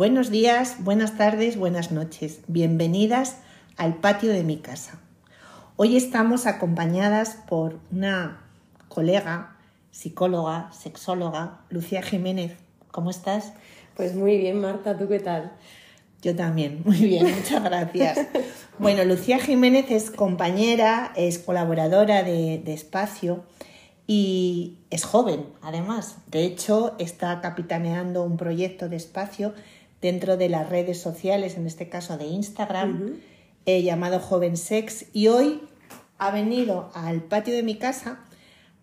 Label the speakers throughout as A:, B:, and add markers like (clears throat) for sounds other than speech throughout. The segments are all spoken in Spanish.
A: Buenos días, buenas tardes, buenas noches. Bienvenidas al patio de mi casa. Hoy estamos acompañadas por una colega, psicóloga, sexóloga, Lucía Jiménez. ¿Cómo estás?
B: Pues muy bien, Marta, ¿tú qué tal?
A: Yo también, muy bien, (laughs) muchas gracias. Bueno, Lucía Jiménez es compañera, es colaboradora de, de Espacio y es joven, además. De hecho, está capitaneando un proyecto de espacio dentro de las redes sociales, en este caso de Instagram, eh, llamado Joven Sex. Y hoy ha venido al patio de mi casa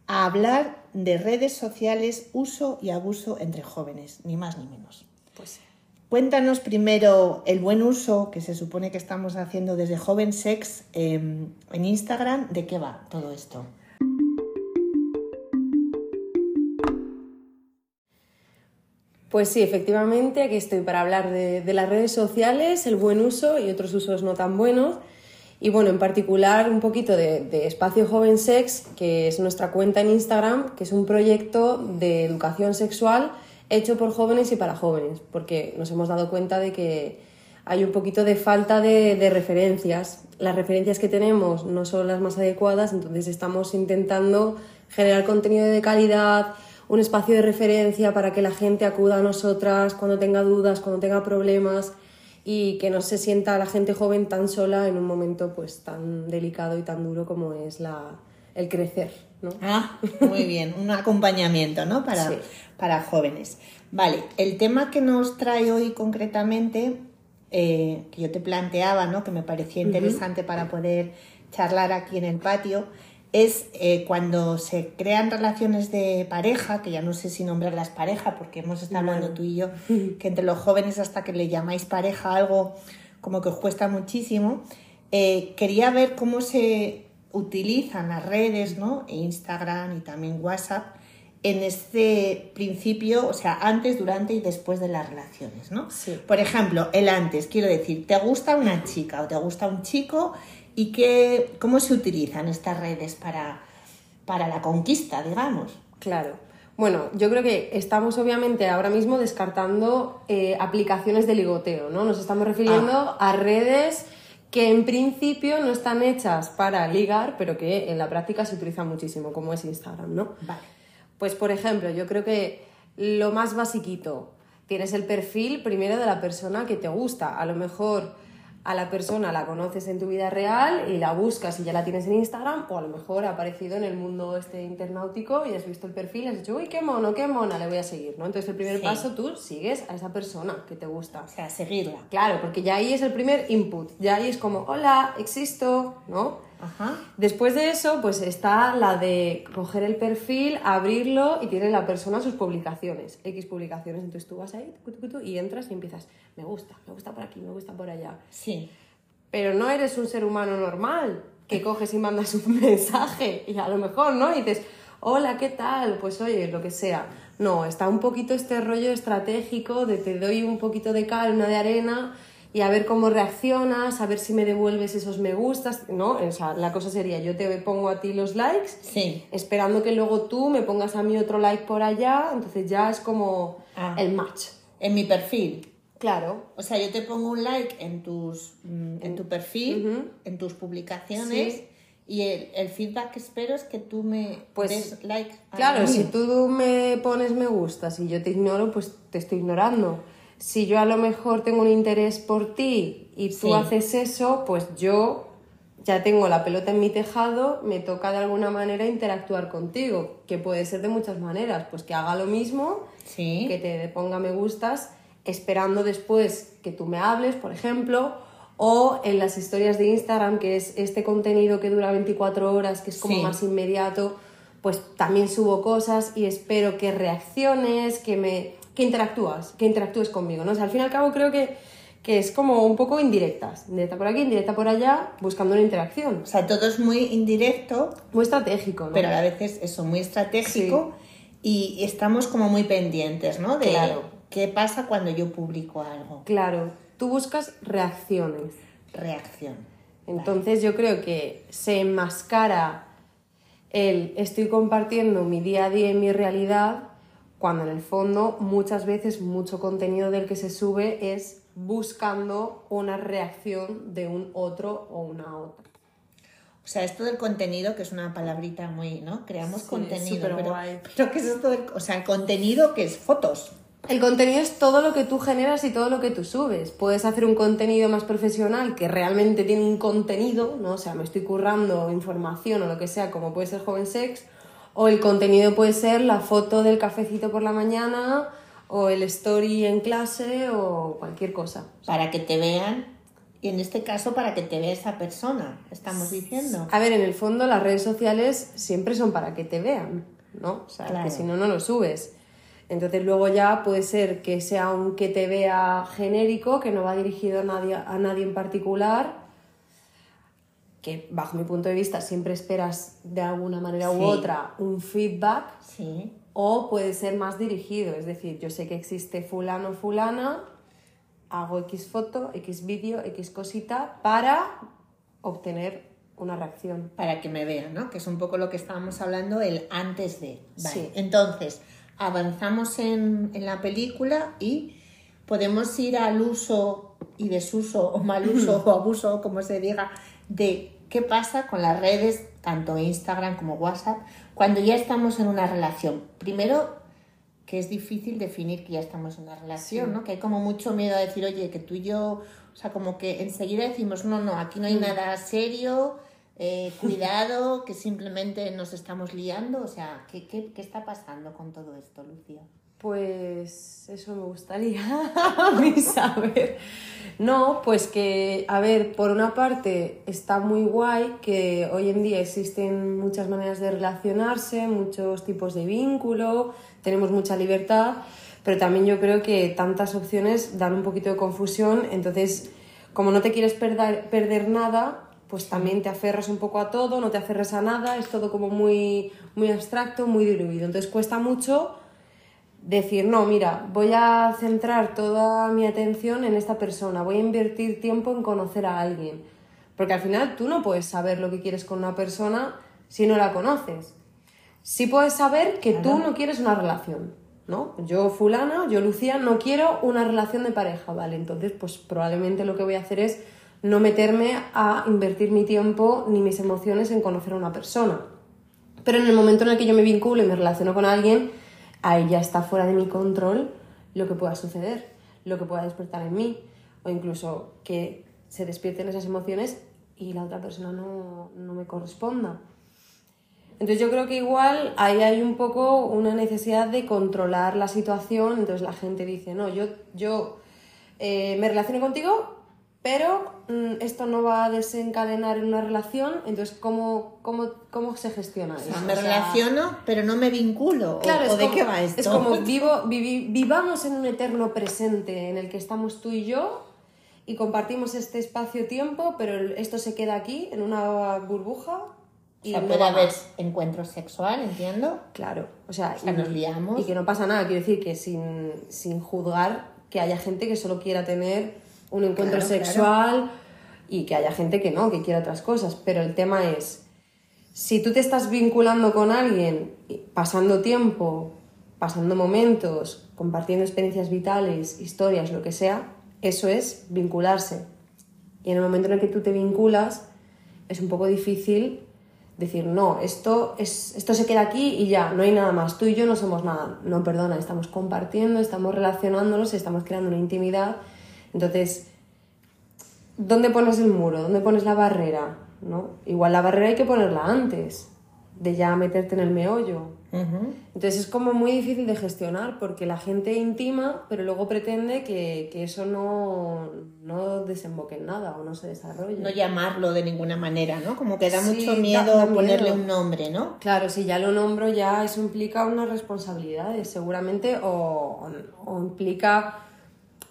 A: a hablar de redes sociales, uso y abuso entre jóvenes, ni más ni menos.
B: Pues
A: Cuéntanos primero el buen uso que se supone que estamos haciendo desde Joven Sex eh, en Instagram, ¿de qué va todo esto?
B: Pues sí, efectivamente, aquí estoy para hablar de, las redes sociales, el buen uso y otros usos no tan buenos. Y bueno, en particular un poquito de, Espacio Joven Sex, que es nuestra cuenta en Instagram, que es un proyecto de educación sexual hecho por jóvenes y para jóvenes, porque nos hemos dado cuenta de que hay un poquito de falta de referencias. Las referencias que tenemos no son las más adecuadas, entonces estamos intentando generar contenido de calidad, un espacio de referencia para que la gente acuda a nosotras cuando tenga dudas, cuando tenga problemas y que no se sienta la gente joven tan sola en un momento pues tan delicado y tan duro como es la, el crecer. ¿no?
A: Ah, muy bien, un acompañamiento ¿no? para, sí. para jóvenes. Vale, el tema que nos trae hoy concretamente, eh, que yo te planteaba, ¿no? que me parecía interesante uh -huh. para poder charlar aquí en el patio, es eh, cuando se crean relaciones de pareja, que ya no sé si nombrarlas pareja, porque hemos estado bueno. hablando tú y yo, (laughs) que entre los jóvenes hasta que le llamáis pareja algo como que os cuesta muchísimo. Eh, quería ver cómo se utilizan las redes, ¿no? Instagram y también WhatsApp, en este principio, o sea, antes, durante y después de las relaciones, ¿no?
B: Sí.
A: Por ejemplo, el antes, quiero decir, ¿te gusta una chica o te gusta un chico? Y qué, cómo se utilizan estas redes para, para la conquista, digamos.
B: Claro. Bueno, yo creo que estamos obviamente ahora mismo descartando eh, aplicaciones de ligoteo, ¿no? Nos estamos refiriendo ah. a redes que en principio no están hechas para ligar, pero que en la práctica se utilizan muchísimo, como es Instagram, ¿no?
A: Vale.
B: Pues por ejemplo, yo creo que lo más basiquito, tienes el perfil primero de la persona que te gusta. A lo mejor a la persona la conoces en tu vida real y la buscas y ya la tienes en Instagram o a lo mejor ha aparecido en el mundo este internautico y has visto el perfil y has dicho, uy, qué mono, qué mona, le voy a seguir, ¿no? Entonces el primer sí. paso tú sigues a esa persona que te gusta.
A: O sea, seguirla.
B: Claro, porque ya ahí es el primer input, ya ahí es como, hola, existo, ¿no?
A: Ajá.
B: Después de eso, pues está la de coger el perfil, abrirlo y tiene la persona sus publicaciones, X publicaciones. Entonces tú vas ahí y entras y empiezas, me gusta, me gusta por aquí, me gusta por allá.
A: Sí.
B: Pero no eres un ser humano normal que coges y mandas un (laughs) mensaje y a lo mejor, ¿no? Y dices, hola, ¿qué tal? Pues oye, lo que sea. No, está un poquito este rollo estratégico de te doy un poquito de cal, una de arena y a ver cómo reaccionas, a ver si me devuelves esos me gustas, ¿no? O sea, la cosa sería, yo te pongo a ti los likes,
A: sí.
B: esperando que luego tú me pongas a mí otro like por allá, entonces ya es como
A: ah.
B: el match.
A: En mi perfil.
B: Claro.
A: O sea, yo te pongo un like en, tus, en tu perfil, uh -huh. en tus publicaciones. Sí. Y el, el, feedback que espero es que tú me
B: pues,
A: des like.
B: Claro, si tú me pones me gustas y yo te ignoro, pues te estoy ignorando si yo a lo mejor tengo un interés por ti y tú
A: Sí.
B: haces eso, pues yo ya tengo la pelota en mi tejado, me toca de alguna manera interactuar contigo, que puede ser de muchas maneras, pues que haga lo mismo,
A: Sí.
B: que te ponga me gustas, esperando después que tú me hables, por ejemplo, o en las historias de Instagram, que es este contenido que dura 24 horas, que es como
A: Sí.
B: más inmediato, pues también subo cosas y espero que reacciones, que me que interactúas, que interactúes conmigo, ¿no? O sea, al fin y al cabo creo que, que es como un poco indirectas, indirecta por aquí, indirecta por allá, buscando una interacción.
A: O sea, todo es muy indirecto,
B: Muy estratégico, ¿no?
A: pero a veces eso, muy estratégico y estamos como muy pendientes, ¿no? De
B: Claro.
A: qué pasa cuando yo publico algo.
B: Claro, tú buscas reacciones.
A: Reacción.
B: Entonces yo creo que se enmascara el estoy compartiendo mi día a día y mi realidad cuando en el fondo muchas veces mucho contenido del que se sube es buscando una reacción de un otro o una otra.
A: O sea, esto del contenido, que es una palabrita muy, ¿no? Creamos contenido, pero, pero ¿qué es esto del, o sea, el contenido que es fotos?
B: El contenido es todo lo que tú generas y todo lo que tú subes. Puedes hacer un contenido más profesional que realmente tiene un contenido, ¿no? O sea, me estoy currando información o lo que sea, como puede ser Joven Sex, o el contenido puede ser la foto del cafecito por la mañana, o el story en clase, o cualquier cosa.
A: Para que te vean, y en este caso para que te vea esa persona, estamos diciendo.
B: A ver, en el fondo las redes sociales siempre son para que te vean, ¿no? O sea, que si no, no lo subes. Entonces luego ya puede ser que sea un que te vea genérico, que no va dirigido a nadie, a nadie en particular, que bajo mi punto de vista siempre esperas de alguna manera u otra un feedback,
A: sí.
B: o puede ser más dirigido, es decir, yo sé que existe fulano, fulana, hago X foto, X vídeo, X cosita para obtener una reacción.
A: Para que me vean, ¿no? Que es un poco lo que estábamos hablando, el antes de. Sí. Entonces, avanzamos en, la película y podemos ir al uso y desuso o mal uso (laughs) o abuso, como se diga, de qué pasa con las redes, tanto Instagram como WhatsApp, cuando ya estamos en una relación. Primero, que es difícil definir que ya estamos en una relación, ¿no? Que hay como mucho miedo a decir, oye, que tú y yo, o sea, como que enseguida decimos, no, no, aquí no hay mm. nada serio, eh, cuidado, que simplemente nos estamos liando? O sea, ¿qué, ¿qué, qué, está pasando con todo esto, Lucía?
B: Pues eso me gustaría (laughs) a mí saber. No, pues que, a ver, por una parte está muy guay que hoy en día existen muchas maneras de relacionarse, muchos tipos de vínculo, tenemos mucha libertad, pero también yo creo que tantas opciones dan un poquito de confusión, entonces como no te quieres perder, perder nada, pues también te aferras un poco a todo, no te aferras a nada, es todo como muy, muy abstracto, muy diluido. Entonces cuesta mucho decir, no, mira, voy a centrar toda mi atención en esta persona, voy a invertir tiempo en conocer a alguien. Porque al final tú no puedes saber lo que quieres con una persona si no la conoces. Sí puedes saber que tú no quieres una relación, ¿no? Yo fulana, yo Lucía, no quiero una relación de pareja, ¿vale? Entonces, pues probablemente lo que voy a hacer es no meterme a invertir mi tiempo ni mis emociones en conocer a una persona. Pero en el momento en el que yo me vinculo y me relaciono con alguien, ahí ya está fuera de mi control lo que pueda suceder, lo que pueda despertar en mí, o incluso que se despierten esas emociones y la otra persona no, no me corresponda. Entonces yo creo que igual ahí hay un poco una necesidad de controlar la situación, entonces la gente dice, no, yo, yo eh, me relaciono contigo pero mm, esto no va a desencadenar en una relación, entonces ¿cómo, cómo, cómo se gestiona eso?
A: me relaciono, pero no me vinculo.
B: Claro,
A: ¿O, de qué va esto?
B: Es como vivo, vivamos en un eterno presente en el que estamos tú y yo y compartimos este espacio-tiempo, pero esto se queda aquí, en una burbuja.
A: Y o sea, puede haber encuentro sexual, entiendo.
B: Claro, o sea,
A: y, nos liamos.
B: Y que no pasa nada, quiero decir que sin, sin juzgar que haya gente que solo quiera tener un encuentro sexual y que haya gente que no, que quiera otras cosas. Pero el tema es, si tú te estás vinculando con alguien, pasando tiempo, pasando momentos, compartiendo experiencias vitales, historias, lo que sea, eso es vincularse. Y en el momento en el que tú te vinculas, es un poco difícil decir, no, esto, es, esto se queda aquí y ya, no hay nada más, tú y yo no somos nada. No, perdona, estamos compartiendo, estamos relacionándonos, estamos creando una intimidad entonces, ¿dónde pones el muro? ¿Dónde pones la barrera? ¿No? Igual la barrera hay que ponerla antes de ya meterte en el meollo. Entonces es como muy difícil de gestionar porque la gente intima, pero luego pretende que, eso no, no, desemboque en nada o no se desarrolle.
A: No llamarlo de ninguna manera, ¿no? Como que da mucho miedo ponerle un nombre, ¿no?
B: Claro, si ya lo nombro ya eso implica unas responsabilidades seguramente o, o implica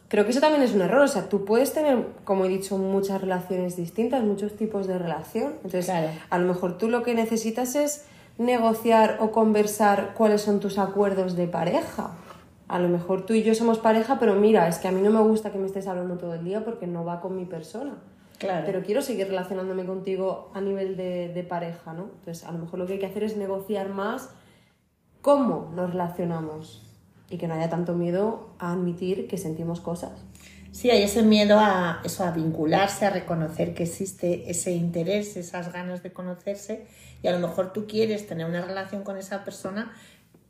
B: Creo que eso también es un error, o sea, tú puedes tener, como he dicho, muchas relaciones distintas, muchos tipos de relación. Entonces, a lo mejor tú lo que necesitas es negociar o conversar cuáles son tus acuerdos de pareja. A lo mejor tú y yo somos pareja, pero mira, es que a mí no me gusta que me estés hablando todo el día porque no va con mi persona.
A: Claro.
B: Pero quiero seguir relacionándome contigo a nivel de, de pareja, ¿no? Entonces, a lo mejor lo que hay que hacer es negociar más cómo nos relacionamos y que no haya tanto miedo a admitir que sentimos cosas.
A: Sí, hay ese miedo a eso, a vincularse, a reconocer que existe ese interés, esas ganas de conocerse y a lo mejor tú quieres tener una relación con esa persona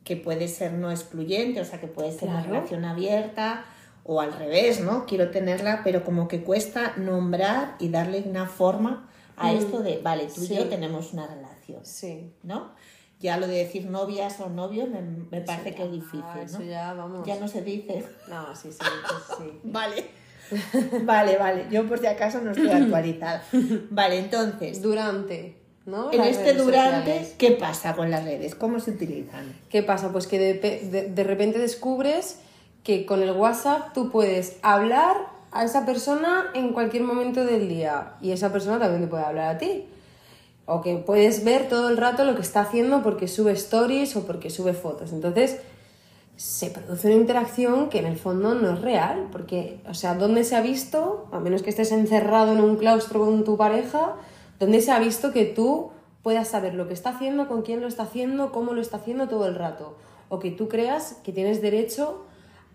A: que puede ser no excluyente, o sea, que puede ser una relación abierta o al revés, ¿no? Quiero tenerla, pero como que cuesta nombrar y darle una forma a mm. esto de, vale, tú y yo tenemos una relación,
B: sí.
A: ¿no? Ya lo de decir novias o novios me, parece que es difícil, ah,
B: ¿no? ya, vamos.
A: Ya no se dice.
B: No, sí, sí, sí. (laughs)
A: vale. (laughs) vale, vale. Yo por si acaso no estoy actualizada. Vale, entonces.
B: Durante. ¿no?
A: En este durante, ¿qué pasa con las redes? ¿Cómo se utilizan?
B: ¿Qué pasa? Pues que de, repente descubres que con el WhatsApp tú puedes hablar a esa persona en cualquier momento del día y esa persona también te puede hablar a ti. O que puedes ver todo el rato lo que está haciendo porque sube stories o porque sube fotos. Entonces, se produce una interacción que en el fondo no es real, porque, o sea, ¿dónde se ha visto, a menos que estés encerrado en un claustro con tu pareja, ¿dónde se ha visto que tú puedas saber lo que está haciendo, con quién lo está haciendo, cómo lo está haciendo todo el rato? O que tú creas que tienes derecho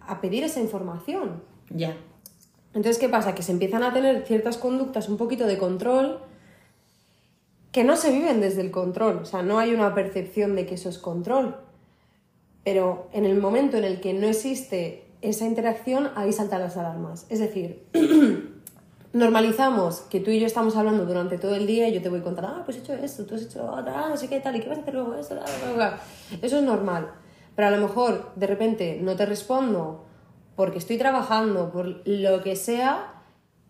B: a pedir esa información.
A: Ya.
B: Entonces, ¿qué pasa? Que se empiezan a tener ciertas conductas un poquito de control que no se viven desde el control. O sea, no hay una percepción de que eso es control pero en el momento en el que no existe esa interacción, ahí saltan las alarmas. Es decir, (clears throat) normalizamos que tú y yo estamos hablando durante todo el día y yo te voy contando, ah, pues he hecho esto, tú has hecho otra, no sé qué tal, y qué vas a hacer luego eso, Eso es normal. Pero a lo mejor de repente no te respondo porque estoy trabajando, por lo que sea,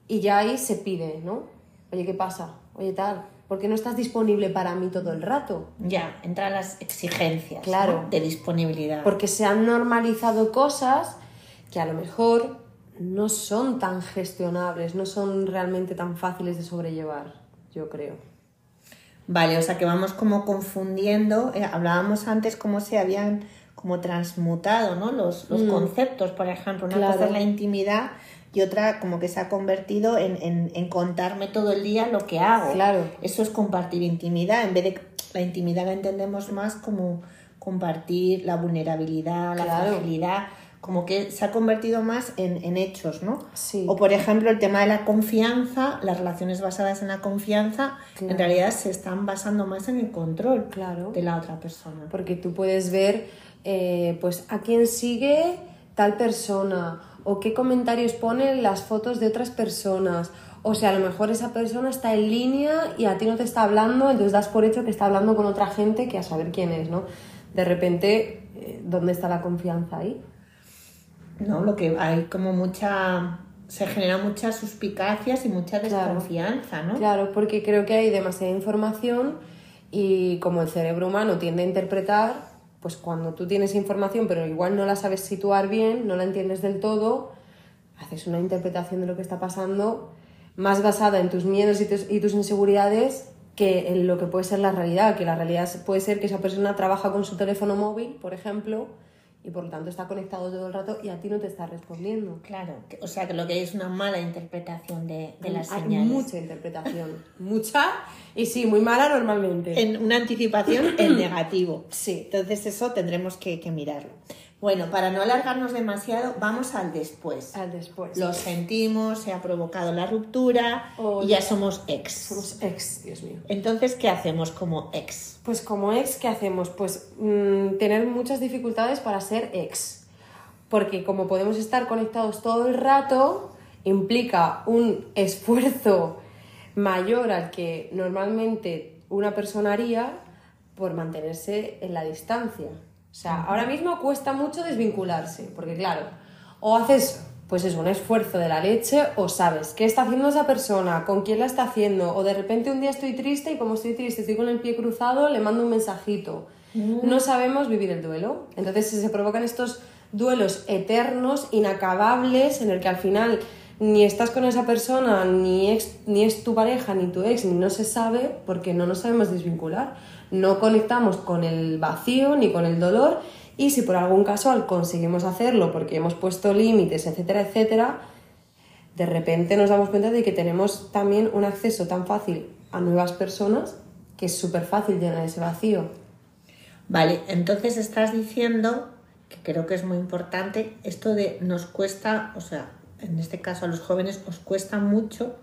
B: y ya ahí se pide, ¿no? Oye, ¿qué pasa? Oye, tal porque no estás disponible para mí todo el rato.
A: Ya, entran las exigencias
B: claro.
A: de disponibilidad.
B: Porque se han normalizado cosas que a lo mejor no son tan gestionables, no son realmente tan fáciles de sobrellevar, yo creo.
A: Vale, o sea que vamos como confundiendo, eh, hablábamos antes cómo se habían como transmutado ¿no? los, los mm. conceptos, por ejemplo, una cosa es la intimidad y otra como que se ha convertido en, contarme todo el día lo que hago.
B: Claro.
A: Eso es compartir intimidad, en vez de la intimidad la entendemos más como compartir la vulnerabilidad, la fragilidad, como que se ha convertido más en, hechos, ¿no?
B: Sí.
A: O por ejemplo el tema de la confianza, las relaciones basadas en la confianza, en realidad se están basando más en el control
B: claro.
A: de la otra persona.
B: Porque tú puedes ver, eh, pues, a quién sigue tal persona o qué comentarios ponen las fotos de otras personas. O sea, a lo mejor esa persona está en línea y a ti no te está hablando, entonces das por hecho que está hablando con otra gente que a saber quién es, ¿no? De repente, eh, ¿dónde está la confianza ahí?
A: No, lo que hay como mucha se genera muchas suspicacias y mucha desconfianza, ¿no?
B: Claro, porque creo que hay demasiada información y como el cerebro humano tiende a interpretar, pues cuando tú tienes información pero igual no la sabes situar bien, no la entiendes del todo, haces una interpretación de lo que está pasando más basada en tus miedos y tus, y tus inseguridades que en lo que puede ser la realidad, que la realidad puede ser que esa persona trabaja con su teléfono móvil, por ejemplo, y por lo tanto está conectado todo el rato y a ti no te está respondiendo.
A: Claro, o sea que lo que hay es una mala interpretación de, de las
B: hay
A: señales.
B: mucha interpretación, mucha y sí, muy mala normalmente.
A: En una anticipación en (clears throat) negativo.
B: Sí.
A: Entonces eso tendremos que, que mirarlo. Bueno, para no alargarnos demasiado, vamos al después.
B: Al después.
A: Lo sentimos, se ha provocado la ruptura y ya somos ex.
B: Somos ex, Dios mío.
A: Entonces, ¿qué hacemos como ex?
B: Pues como ex, ¿qué hacemos? Pues mm, tener muchas dificultades para ser ex. Porque como podemos estar conectados todo el rato, implica un esfuerzo mayor al que normalmente una persona haría por mantenerse en la distancia. O sea, ahora mismo cuesta mucho desvincularse, porque claro, o haces pues es un esfuerzo de la leche o sabes qué está haciendo esa persona, con quién la está haciendo, o de repente un día estoy triste y como estoy triste, estoy con el pie cruzado, le mando un mensajito. Mm. No sabemos vivir el duelo. Entonces se provocan estos duelos eternos, inacabables, en el que al final ni estás con esa persona, ni, ni es tu pareja, ni tu ex, ni no se sabe, porque no nos sabemos desvincular no conectamos con el vacío ni con el dolor y si por algún caso conseguimos hacerlo porque hemos puesto límites, etcétera, etcétera, de repente nos damos cuenta de que tenemos también un acceso tan fácil a nuevas personas que es súper fácil llenar ese vacío.
A: Vale, entonces estás diciendo que creo que es muy importante, esto de nos cuesta, o sea, en este caso a los jóvenes os cuesta mucho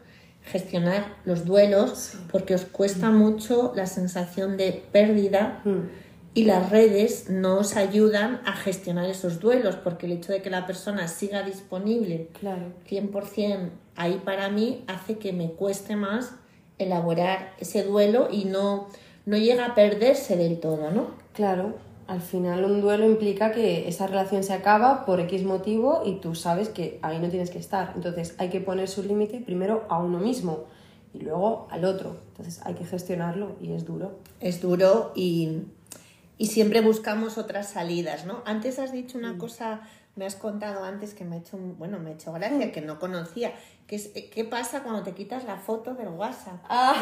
A: gestionar los duelos porque os cuesta mucho la sensación de pérdida
B: Mm.
A: y las redes no os ayudan a gestionar esos duelos porque el hecho de que la persona siga disponible
B: Claro.
A: 100% ahí para mí hace que me cueste más elaborar ese duelo y no, no llega a perderse del todo, ¿no?
B: Claro, al final un duelo implica que esa relación se acaba por X motivo y tú sabes que ahí no tienes que estar. Entonces hay que poner su límite primero a uno mismo y luego al otro. Entonces hay que gestionarlo y es duro.
A: Es duro y, y siempre buscamos otras salidas, ¿no? Antes has dicho una cosa, me has contado antes que me ha hecho, bueno, me ha hecho gracia, que no conocía, que es, eh, ¿qué pasa cuando te quitas la foto del WhatsApp?
B: Ah,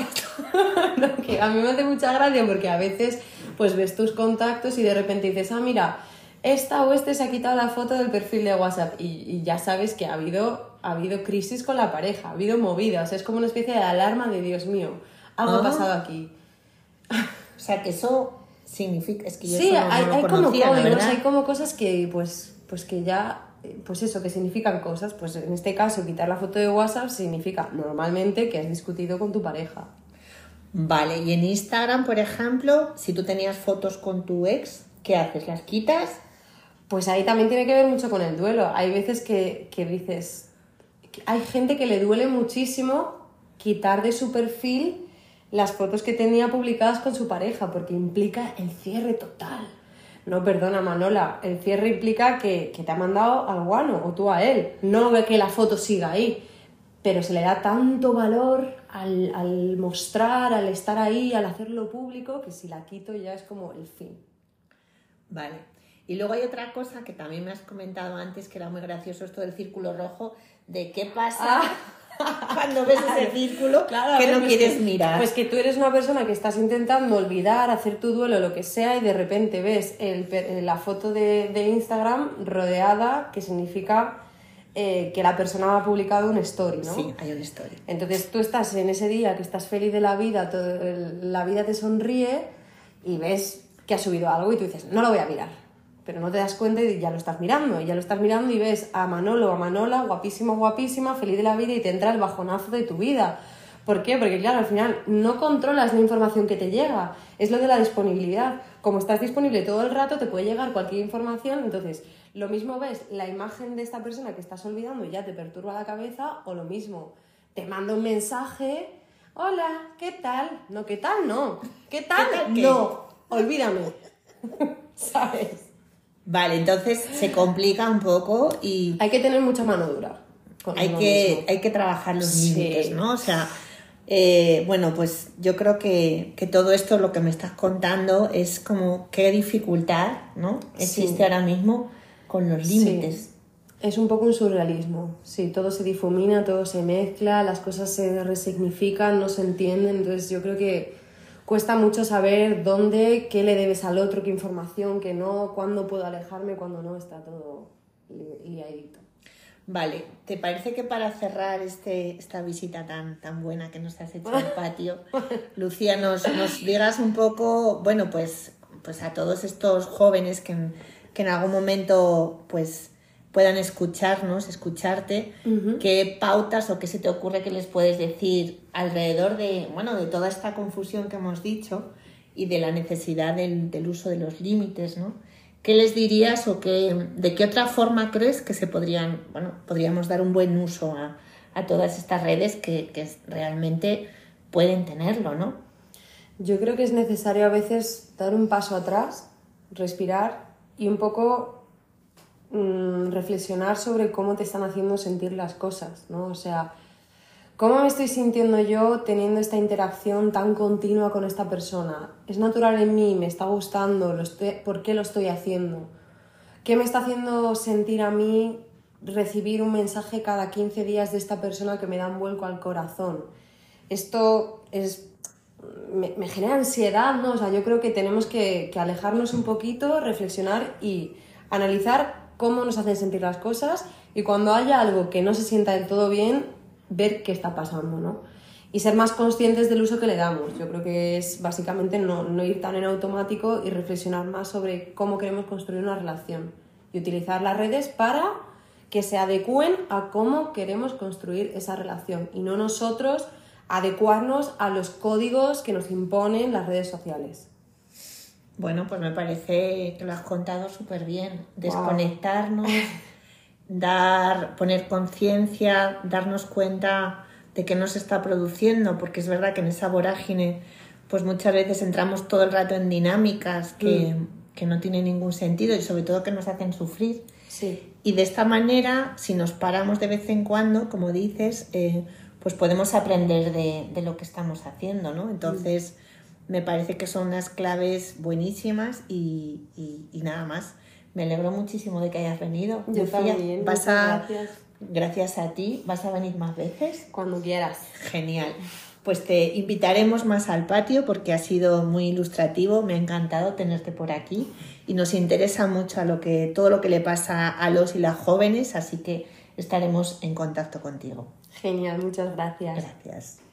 B: (laughs) no, que a mí me hace mucha gracia porque a veces pues ves tus contactos y de repente dices, ah, mira, esta o este se ha quitado la foto del perfil de WhatsApp y, y ya sabes que ha habido, ha habido crisis con la pareja, ha habido movidas, es como una especie de alarma de Dios mío, algo ha
A: Ah.
B: pasado aquí.
A: O sea, que eso significa, es que yo
B: Sí,
A: eso no,
B: hay,
A: no lo
B: hay como
A: conocía,
B: hay como cosas que pues, pues que ya, eh, pues eso, que significan cosas. Pues en este caso, quitar la foto de WhatsApp significa normalmente que has discutido con tu pareja.
A: Vale, y en Instagram, por ejemplo, si tú tenías fotos con tu ex, ¿qué haces? ¿Las quitas?
B: Pues ahí también tiene que ver mucho con el duelo. Hay veces que, que dices, que hay gente que le duele muchísimo quitar de su perfil las fotos que tenía publicadas con su pareja, porque implica el cierre total. No, perdona Manola, el cierre implica que, que te ha mandado al guano o tú a él, no que la foto siga ahí. Pero se le da tanto valor al, al mostrar, al estar ahí, al hacerlo público, que si la quito ya es como el fin.
A: Vale. Y luego hay otra cosa que también me has comentado antes, que era muy gracioso esto del círculo rojo, de qué pasa (laughs) cuando ves ese círculo.
B: Claro, a
A: que
B: ver,
A: no
B: pues
A: quieres
B: que-
A: mirar.
B: Pues que tú eres una persona que estás intentando olvidar, hacer tu duelo, lo que sea, y de repente ves el la foto de, de Instagram rodeada, que significa eh, que la persona ha publicado un story, ¿no?
A: Sí, hay una historia.
B: Entonces tú estás en ese día que estás feliz de la vida, todo la vida te sonríe y ves que ha subido algo y tú dices, no lo voy a mirar. Pero no te das cuenta y ya lo estás mirando. Y ya lo estás mirando y ves a Manolo o a Manola, guapísimo, guapísima, feliz de la vida y te entra el bajonazo de tu vida. ¿Por qué? Porque claro, al final no controlas la información que te llega. Es lo de la disponibilidad. Como estás disponible todo el rato, te puede llegar cualquier información. Entonces, lo mismo ves la imagen de esta persona que estás olvidando y ya te perturba la cabeza, o lo mismo, te manda un mensaje, hola, ¿qué tal? No, ¿qué tal? No. ¿Qué tal?
A: ¿Qué tal qué?
B: no, olvídame. (laughs) ¿Sabes?
A: Vale, entonces se complica un poco y
B: Hay que tener mucha mano dura.
A: hay que,
B: mismo.
A: hay que trabajar los
B: Sí.
A: límites, ¿no? O sea, eh, bueno, pues yo creo que, que todo esto, lo que me estás contando, es como qué dificultad, ¿no? Existe
B: Sí.
A: ahora mismo con los límites.
B: Es un poco un surrealismo, sí, todo se difumina, todo se mezcla, las cosas se resignifican, no se entienden, entonces yo creo que cuesta mucho saber dónde, qué le debes al otro, qué información, qué no, cuándo puedo alejarme, cuándo no, está todo li- liadito.
A: Vale, ¿te parece que para cerrar este, esta visita tan, tan buena que nos has hecho al (laughs) patio, Lucía, nos, nos digas un poco, bueno, pues, pues a todos estos jóvenes que, en- que en algún momento pues puedan escucharnos, escucharte, qué pautas o qué se te ocurre que les puedes decir alrededor de, bueno, de toda esta confusión que hemos dicho y de la necesidad del, del uso de los límites, ¿no? ¿Qué les dirías o qué, de qué otra forma crees que se podrían, bueno, podríamos dar un buen uso a, a todas estas redes que, que realmente pueden tenerlo, ¿no?
B: Yo creo que es necesario a veces dar un paso atrás, respirar y un poco mm, reflexionar sobre cómo te están haciendo sentir las cosas, ¿no? O sea, ¿cómo me estoy sintiendo yo teniendo esta interacción tan continua con esta persona? ¿Es natural en mí? ¿Me está gustando? ¿Lo estoy- ¿Por qué lo estoy haciendo? ¿Qué me está haciendo sentir a mí recibir un mensaje cada 15 días de esta persona que me da un vuelco al corazón? Esto es me, genera ansiedad, ¿no? O sea, yo creo que tenemos que, que alejarnos un poquito, reflexionar y analizar cómo nos hacen sentir las cosas y cuando haya algo que no se sienta del todo bien, ver qué está pasando, ¿no? Y ser más conscientes del uso que le damos. Yo creo que es básicamente no, no ir tan en automático y reflexionar más sobre cómo queremos construir una relación y utilizar las redes para que se adecúen a cómo queremos construir esa relación y no nosotros adecuarnos a los códigos que nos imponen las redes sociales.
A: Bueno, pues me parece que lo has contado súper bien. Desconectarnos, (laughs) dar, poner conciencia, darnos cuenta de qué nos está produciendo, porque es verdad que en esa vorágine, pues muchas veces entramos todo el rato en dinámicas que, mm. que no tienen ningún sentido y sobre todo que nos hacen sufrir.
B: Sí.
A: Y de esta manera, si nos paramos de vez en cuando, como dices, eh, pues podemos aprender de, de, lo que estamos haciendo, ¿no? Entonces, me parece que son unas claves buenísimas y, y, nada más. Me alegro muchísimo de que hayas venido.
B: Yo también. Vas a, gracias.
A: gracias a ti. ¿Vas a venir más veces?
B: Cuando quieras.
A: Genial. Pues te invitaremos más al patio porque ha sido muy ilustrativo. Me ha encantado tenerte por aquí y nos interesa mucho a lo que, todo lo que le pasa a los y las jóvenes, así que estaremos en contacto contigo.
B: Genial, muchas gracias.
A: Gracias.